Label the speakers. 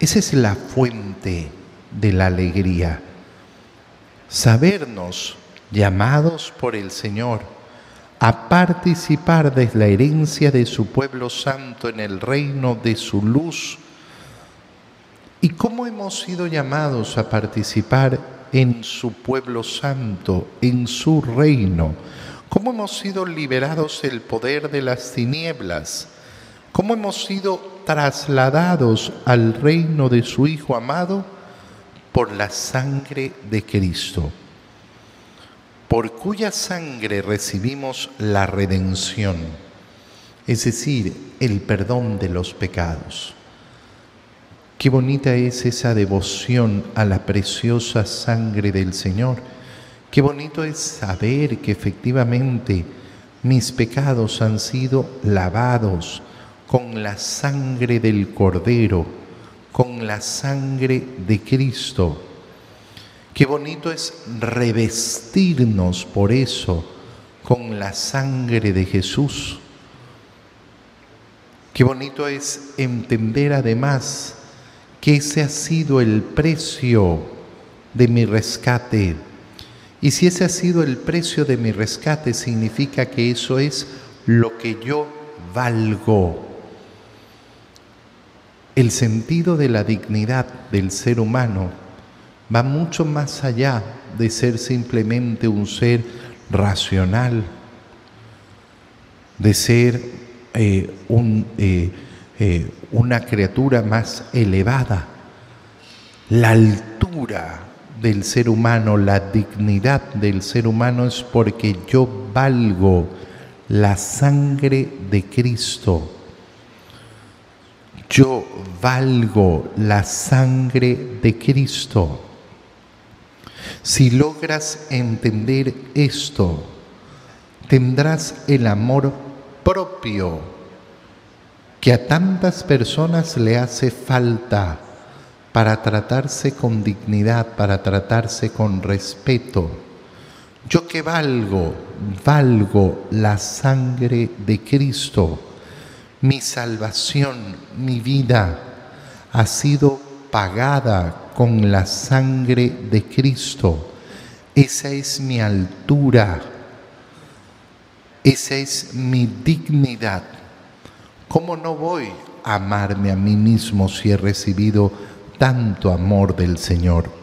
Speaker 1: Esa es la fuente de la alegría. Sabernos llamados por el Señor a participar de la herencia de su pueblo santo en el reino de su luz. ¿Y cómo hemos sido llamados a participar en su pueblo santo, en su reino? ¿Cómo hemos sido liberados del poder de las tinieblas? ¿Cómo hemos sido trasladados al reino de su Hijo amado? Por la sangre de Cristo por cuya sangre recibimos la redención, es decir, el perdón de los pecados. Qué bonita es esa devoción a la preciosa sangre del Señor. Qué bonito es saber que efectivamente mis pecados han sido lavados con la sangre del Cordero, con la sangre de Cristo Qué bonito es revestirnos por eso con la sangre de Jesús. Qué bonito es entender además que ese ha sido el precio de mi rescate. Y si ese ha sido el precio de mi rescate, significa que eso es lo que yo valgo. El sentido de la dignidad del ser humano va mucho más allá de ser simplemente un ser racional, de ser eh, eh, eh, una criatura más elevada. La altura del ser humano, la dignidad del ser humano es porque yo valgo la sangre de Cristo. Yo valgo la sangre de Cristo. Si logras entender esto, tendrás el amor propio que a tantas personas le hace falta para tratarse con dignidad, para tratarse con respeto. Yo que valgo, valgo la sangre de Cristo. Mi salvación, mi vida ha sido pagada con la sangre de Cristo. Esa es mi altura, esa es mi dignidad. ¿Cómo no voy a amarme a mí mismo si he recibido tanto amor del Señor?